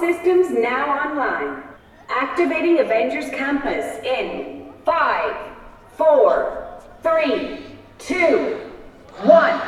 systems now online. Activating Avengers Campus in 5, 4, 3, 2, 1.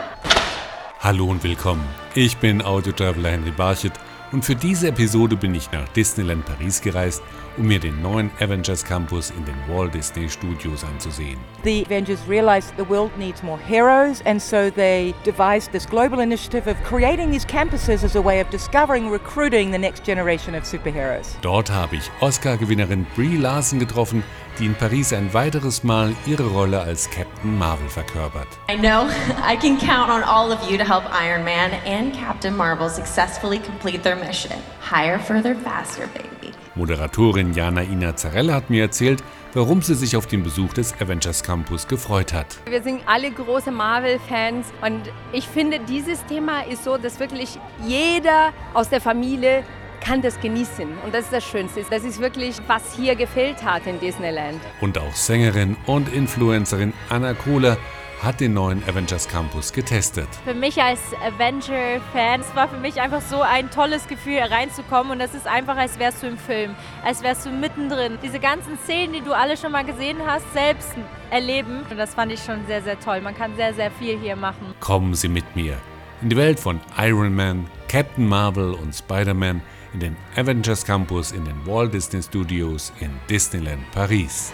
Hallo und willkommen. Ich bin Audio-Traveler Henry Barchett und für diese Episode bin ich nach Disneyland Paris gereist, um mir den neuen Avengers Campus in den Walt Disney Studios anzusehen. The Avengers realized the world needs more heroes, and so they devised this global initiative of creating these campuses as a way of discovering, recruiting the next generation of superheroes. Dort habe ich Oscar-Gewinnerin Brie Larson getroffen, die in Paris ein weiteres Mal ihre Rolle als Captain Marvel verkörpert. I know I can count on all of you to help Iron Man and Captain Marvel successfully complete their mission. Higher, further, faster, baby. Moderatorin Jana Ina Zarella hat mir erzählt, warum sie sich auf den Besuch des Avengers Campus gefreut hat. Wir sind alle große Marvel-Fans und ich finde, dieses Thema ist so, dass wirklich jeder aus der Familie kann das genießen. Und das ist das Schönste. Das ist wirklich, was hier gefehlt hat in Disneyland. Und auch Sängerin und Influencerin Anna Kohler hat den neuen Avengers Campus getestet. Für mich als Avenger-Fan, es war für mich einfach so ein tolles Gefühl, reinzukommen und das ist einfach, als wärst du im Film, als wärst du mittendrin. Diese ganzen Szenen, die du alle schon mal gesehen hast, selbst erleben und das fand ich schon sehr, sehr toll. Man kann sehr, sehr viel hier machen. Kommen Sie mit mir in die Welt von Iron Man, Captain Marvel und Spider-Man in den Avengers Campus in den Walt Disney Studios in Disneyland Paris.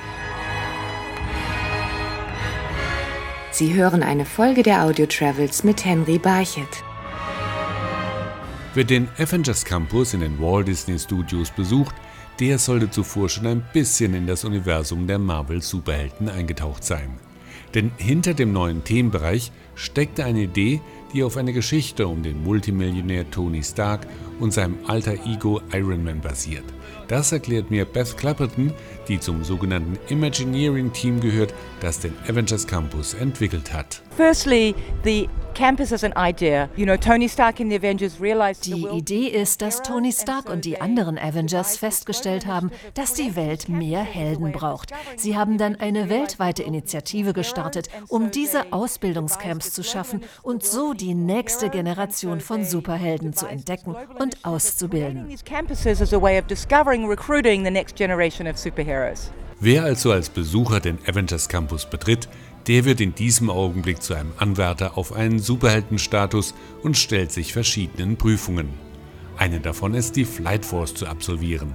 Sie hören eine Folge der Audio Travels mit Henry Barchett. Wer den Avengers Campus in den Walt Disney Studios besucht, der sollte zuvor schon ein bisschen in das Universum der Marvel-Superhelden eingetaucht sein. Denn hinter dem neuen Themenbereich steckte eine Idee, die auf eine Geschichte um den Multimillionär Tony Stark und seinem alter Ego Iron Man basiert. Das erklärt mir Beth Clapperton, die zum sogenannten Imagineering Team gehört, das den Avengers Campus entwickelt hat. Firstly, the campus is an idea. You know, Tony Stark in the Avengers realized the Die Idee ist, dass Tony Stark und die anderen Avengers festgestellt haben, dass die Welt mehr Helden braucht. Sie haben dann eine weltweite Initiative gestartet, um diese Ausbildungscamps zu schaffen und so die nächste Generation von Superhelden zu entdecken und auszubilden. Wer also als Besucher den Avengers Campus betritt, der wird in diesem Augenblick zu einem Anwärter auf einen Superheldenstatus und stellt sich verschiedenen Prüfungen. Eine davon ist die Flight Force zu absolvieren.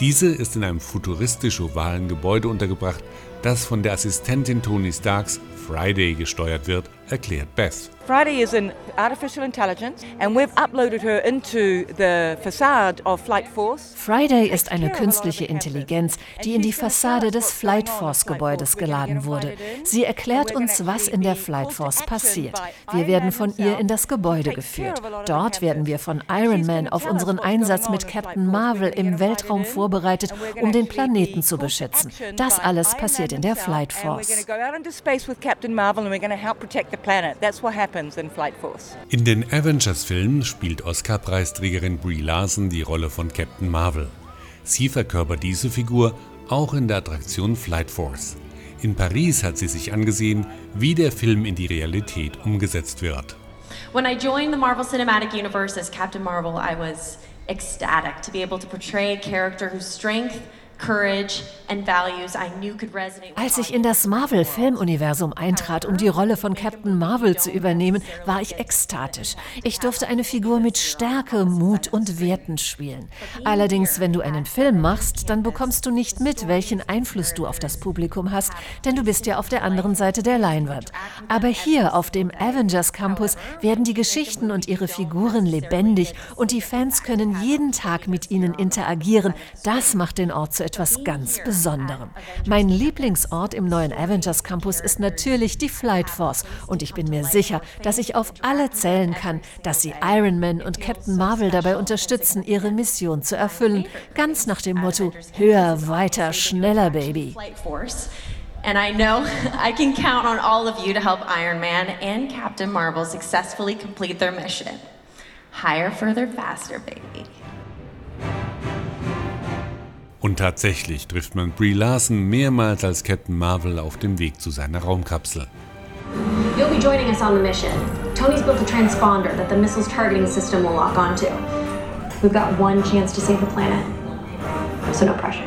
Diese ist in einem futuristisch-ovalen Gebäude untergebracht, das von der Assistentin Tony Starks, Friday, gesteuert wird, erklärt Beth. Friday is an artificial intelligence, and we've uploaded her into the facade of Flight Force. Friday ist eine künstliche Intelligenz, die in die Fassade des Flight Force Gebäudes geladen wurde. Sie erklärt uns, was in der Flight Force passiert. Wir werden von ihr in das Gebäude geführt. Dort werden wir von Iron Man auf unseren Einsatz mit Captain Marvel im Weltraum vorbereitet, um den Planeten zu beschützen. Das alles passiert in der Flight Force. Captain Marvel, and we're going to help protect the planet. That's what happens in Flight Force. In den Avengers-Filmen spielt Oscar-Preisträgerin Brie Larson die Rolle von Captain Marvel. Sie verkörpert diese Figur auch in der Attraktion Flight Force. In Paris hat sie sich angesehen, wie der Film in die Realität umgesetzt wird. When I joined the Marvel Cinematic Universe as Captain Marvel, I was ecstatic to be able to portray a character whose strength, courage, and values I knew could resonate with Als ich in das Marvel-Filmuniversum eintrat, um die Rolle von Captain Marvel zu übernehmen, war ich ekstatisch. Ich durfte eine Figur mit Stärke, Mut und Werten spielen. Allerdings, wenn du einen Film machst, dann bekommst du nicht mit, welchen Einfluss du auf das Publikum hast, denn du bist ja auf der anderen Seite der Leinwand. Aber hier auf dem Avengers Campus werden die Geschichten und ihre Figuren lebendig und die Fans können jeden Tag mit ihnen interagieren. Das macht den Ort zu etwas ganz Besonderem. Mein Lieblingsort im neuen Avengers Campus ist natürlich die Flight Force und ich bin mir sicher, dass ich auf alle zählen kann, dass sie Iron Man und Captain Marvel dabei unterstützen, ihre Mission zu erfüllen. Ganz nach dem Motto: Höher, weiter, schneller, Baby. And I know I can count on all of you to help Iron Man and Captain Marvel successfully complete their mission. Higher, further, faster, baby. Und tatsächlich trifft man Brie Larson mehrmals als Captain Marvel auf dem Weg zu seiner Raumkapsel. You'll be joining us on the mission. Tony's built a transponder that the missile's targeting system will lock onto. We've got one chance to save the planet, so no pressure.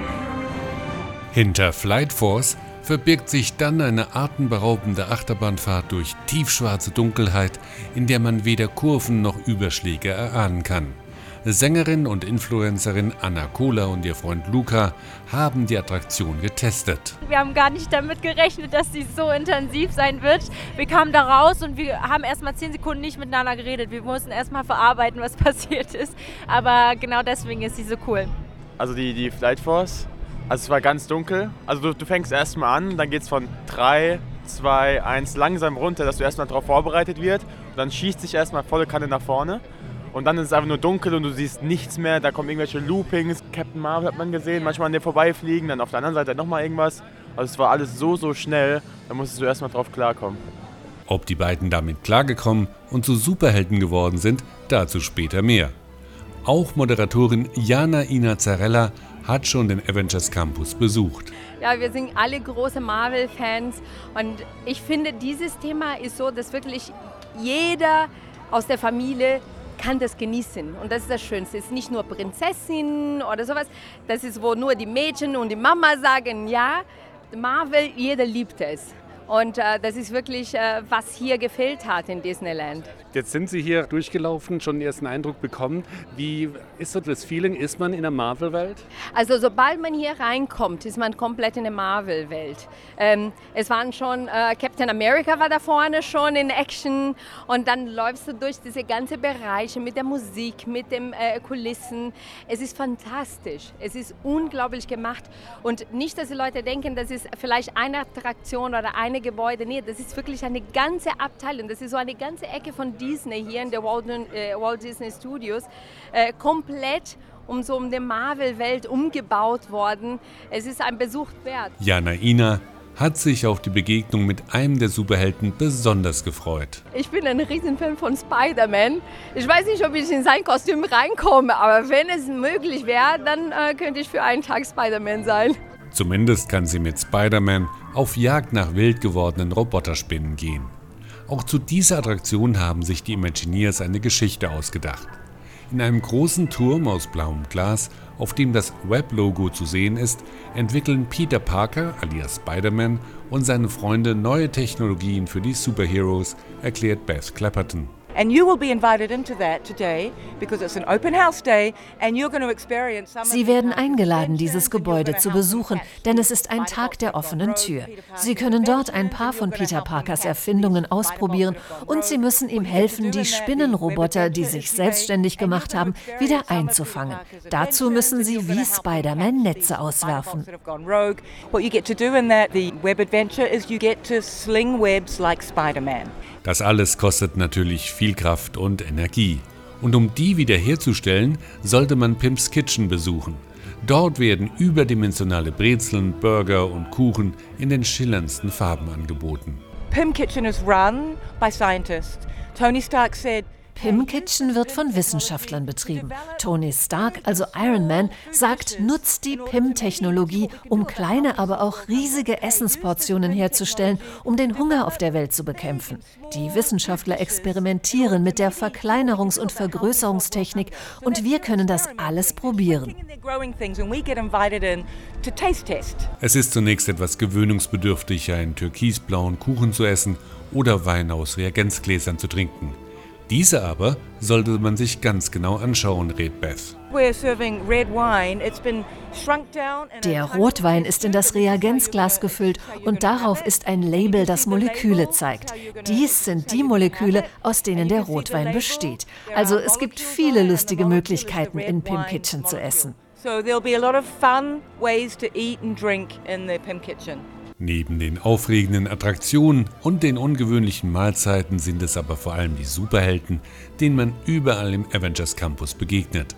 Hinter Flight Force verbirgt sich dann eine atemberaubende Achterbahnfahrt durch tiefschwarze Dunkelheit, in der man weder Kurven noch Überschläge erahnen kann. Sängerin und Influencerin Anna Kohler und ihr Freund Luca haben die Attraktion getestet. Wir haben gar nicht damit gerechnet, dass sie so intensiv sein wird. Wir kamen da raus und wir haben erst mal zehn Sekunden nicht miteinander geredet. Wir mussten erst mal verarbeiten, was passiert ist. Aber genau deswegen ist sie so cool. Also die, die Flight Force, also es war ganz dunkel. Also du, du fängst erstmal an, dann geht es von 3, 2, 1 langsam runter, dass du erstmal darauf vorbereitet wird. Und dann schießt sich erstmal volle Kanne nach vorne. Und dann ist es einfach nur dunkel und du siehst nichts mehr. Da kommen irgendwelche Loopings. Captain Marvel hat man gesehen, manchmal an dir vorbeifliegen, dann auf der anderen Seite nochmal irgendwas. Also es war alles so, so schnell, da musstest du erstmal drauf klarkommen. Ob die beiden damit klargekommen und zu Superhelden geworden sind, dazu später mehr. Auch Moderatorin Jana Inazzarella hat schon den Avengers Campus besucht. Ja, wir sind alle große Marvel-Fans und ich finde, dieses Thema ist so, dass wirklich jeder aus der Familie kann das genießen. Und das ist das Schönste. Es ist nicht nur Prinzessin oder sowas. Das ist, wo nur die Mädchen und die Mama sagen, ja, Marvel, jeder liebt es. Und äh, das ist wirklich, äh, was hier gefehlt hat in Disneyland. Jetzt sind Sie hier durchgelaufen, schon den ersten Eindruck bekommen. Wie ist so das Feeling? Ist man in der Marvel-Welt? Also sobald man hier reinkommt, ist man komplett in der Marvel-Welt. Ähm, es waren schon, äh, Captain America war da vorne schon in Action und dann läufst du durch diese ganzen Bereiche mit der Musik, mit den äh, Kulissen. Es ist fantastisch. Es ist unglaublich gemacht. Und nicht, dass die Leute denken, das ist vielleicht eine Attraktion oder eine kleine Gebäude. Nee, das ist wirklich eine ganze Abteilung. Das ist so eine ganze Ecke von Disney hier in der Walt, äh, Walt Disney Studios. Äh, komplett um so um die Marvel-Welt umgebaut worden. Es ist ein Besuch wert. Jana Ina hat sich auf die Begegnung mit einem der Superhelden besonders gefreut. Ich bin ein Riesenfan von Spider-Man. Ich weiß nicht, ob ich in sein Kostüm reinkomme, aber wenn es möglich wäre, dann äh, könnte ich für einen Tag Spider-Man sein. Zumindest kann sie mit Spider-Man auf Jagd nach wild gewordenen Roboterspinnen gehen. Auch zu dieser Attraktion haben sich die Imagineers eine Geschichte ausgedacht. In einem großen Turm aus blauem Glas, auf dem das Web-Logo zu sehen ist, entwickeln Peter Parker alias Spider-Man und seine Freunde neue Technologien für die Superheroes, erklärt Beth Clapperton. And you will be invited into that today because it's an open house day and you're going to experience some Sie werden eingeladen, dieses Gebäude zu besuchen, denn es ist ein Tag der offenen Tür. Sie können dort ein paar von Peter Parkers Erfindungen ausprobieren und Sie müssen ihm helfen, die Spinnenroboter, die sich selbstständig gemacht haben, wieder einzufangen. Dazu müssen Sie wie Spider-Man Netze auswerfen. What you get to do in that the web adventure is you get to sling webs like Spider-Man. Das alles kostet natürlich viel Kraft und Energie. Und um die wiederherzustellen, sollte man Pimps Kitchen besuchen. Dort werden überdimensionale Brezeln, Burger und Kuchen in den schillerndsten Farben angeboten. Pim Kitchen is run by scientists. Tony Stark said, Pim Kitchen wird von Wissenschaftlern betrieben. Tony Stark, also Iron Man, sagt, nutzt die Pim-Technologie, um kleine, aber auch riesige Essensportionen herzustellen, um den Hunger auf der Welt zu bekämpfen. Die Wissenschaftler experimentieren mit der Verkleinerungs- und Vergrößerungstechnik und wir können das alles probieren. Es ist zunächst etwas gewöhnungsbedürftig, einen türkisblauen Kuchen zu essen oder Wein aus Reagenzgläsern zu trinken. Diese aber sollte man sich ganz genau anschauen, rät Beth. Der Rotwein ist in das Reagenzglas gefüllt und darauf ist ein Label, das Moleküle zeigt. Dies sind die Moleküle, aus denen der Rotwein besteht. Also es gibt viele lustige Möglichkeiten, in Pim Kitchen zu essen. So there'll be a lot of fun ways to eat and drink in the Pim Kitchen. Neben den aufregenden Attraktionen und den ungewöhnlichen Mahlzeiten sind es aber vor allem die Superhelden, denen man überall im Avengers Campus begegnet.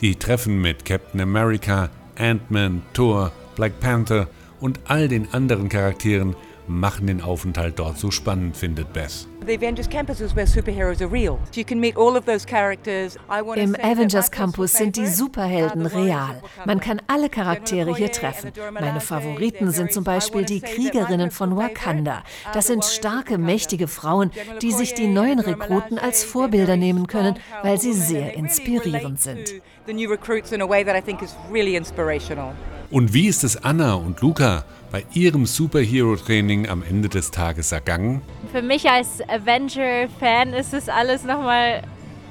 Die Treffen mit Captain America, Ant-Man, Thor, Black Panther und all den anderen Charakteren machen den Aufenthalt dort so spannend, findet Beth. The Avengers Campus is where superheroes are real. You can meet all of those characters. Im Avengers Campus sind die Superhelden real. Man kann alle Charaktere hier treffen. Meine Favoriten sind zum Beispiel die Kriegerinnen von Wakanda. Das sind starke, mächtige Frauen, die sich die neuen Rekruten als Vorbilder nehmen können, weil sie sehr inspirierend sind. Und wie ist es Anna und Luca bei ihrem Superhero-Training am Ende des Tages ergangen? Für mich als Avenger-Fan ist es alles nochmal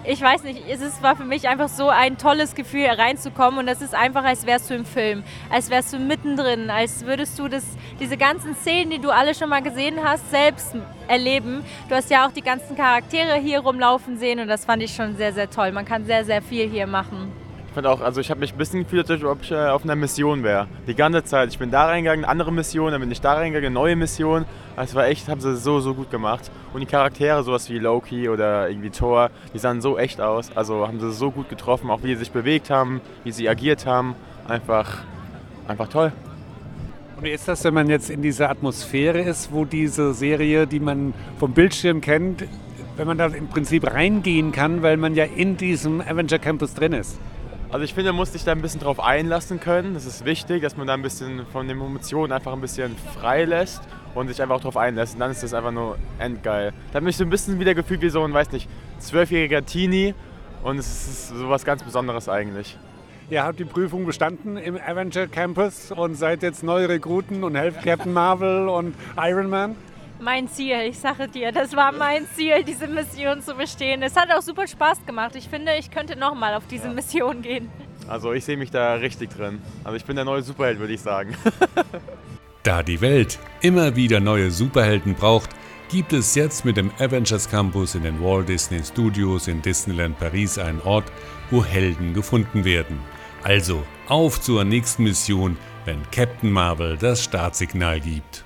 ich weiß nicht, es war für mich einfach so ein tolles Gefühl, reinzukommen und das ist einfach, als wärst du im Film, als wärst du mittendrin, als würdest du das, diese ganzen Szenen, die du alle schon mal gesehen hast, selbst erleben. Du hast ja auch die ganzen Charaktere hier rumlaufen sehen und das fand ich schon sehr, sehr toll. Man kann sehr, sehr viel hier machen. Ich fand auch, also ich habe mich ein bisschen gefühlt, als ob ich äh, auf einer Mission wäre. Die ganze Zeit. Ich bin da reingegangen, andere Mission, dann bin ich da reingegangen, neue Mission. Also es war echt, haben sie so, so gut gemacht. Und die Charaktere, sowas wie Loki oder irgendwie Thor, die sahen so echt aus. Also haben sie so gut getroffen, auch wie sie sich bewegt haben, wie sie agiert haben. Einfach, einfach toll. Und wie ist das, wenn man jetzt in dieser Atmosphäre ist, wo diese Serie, die man vom Bildschirm kennt, wenn man da im Prinzip reingehen kann, weil man ja in diesem Avenger Campus drin ist? Also ich finde, man muss sich da ein bisschen drauf einlassen können. Das ist wichtig, dass man da ein bisschen von den Emotionen einfach ein bisschen frei lässt und sich einfach auch drauf einlässt. Und dann ist das einfach nur endgeil. Da habe ich so ein bisschen wieder gefühlt wie so ein, weiß nicht, zwölfjähriger Teenie. Und es ist so was ganz Besonderes eigentlich. Ihr habt die Prüfung bestanden im Avenger Campus und seid jetzt neue Rekruten und helft Captain Marvel und Iron Man mein Ziel. Ich sage dir, das war mein Ziel, diese Mission zu bestehen. Es hat auch super Spaß gemacht. Ich finde, ich könnte nochmal auf diese ja. Mission gehen. Also ich sehe mich da richtig drin. Also ich bin der neue Superheld, würde ich sagen. da die Welt immer wieder neue Superhelden braucht, gibt es jetzt mit dem Avengers Campus in den Walt Disney Studios in Disneyland Paris einen Ort, wo Helden gefunden werden. Also auf zur nächsten Mission, wenn Captain Marvel das Startsignal gibt.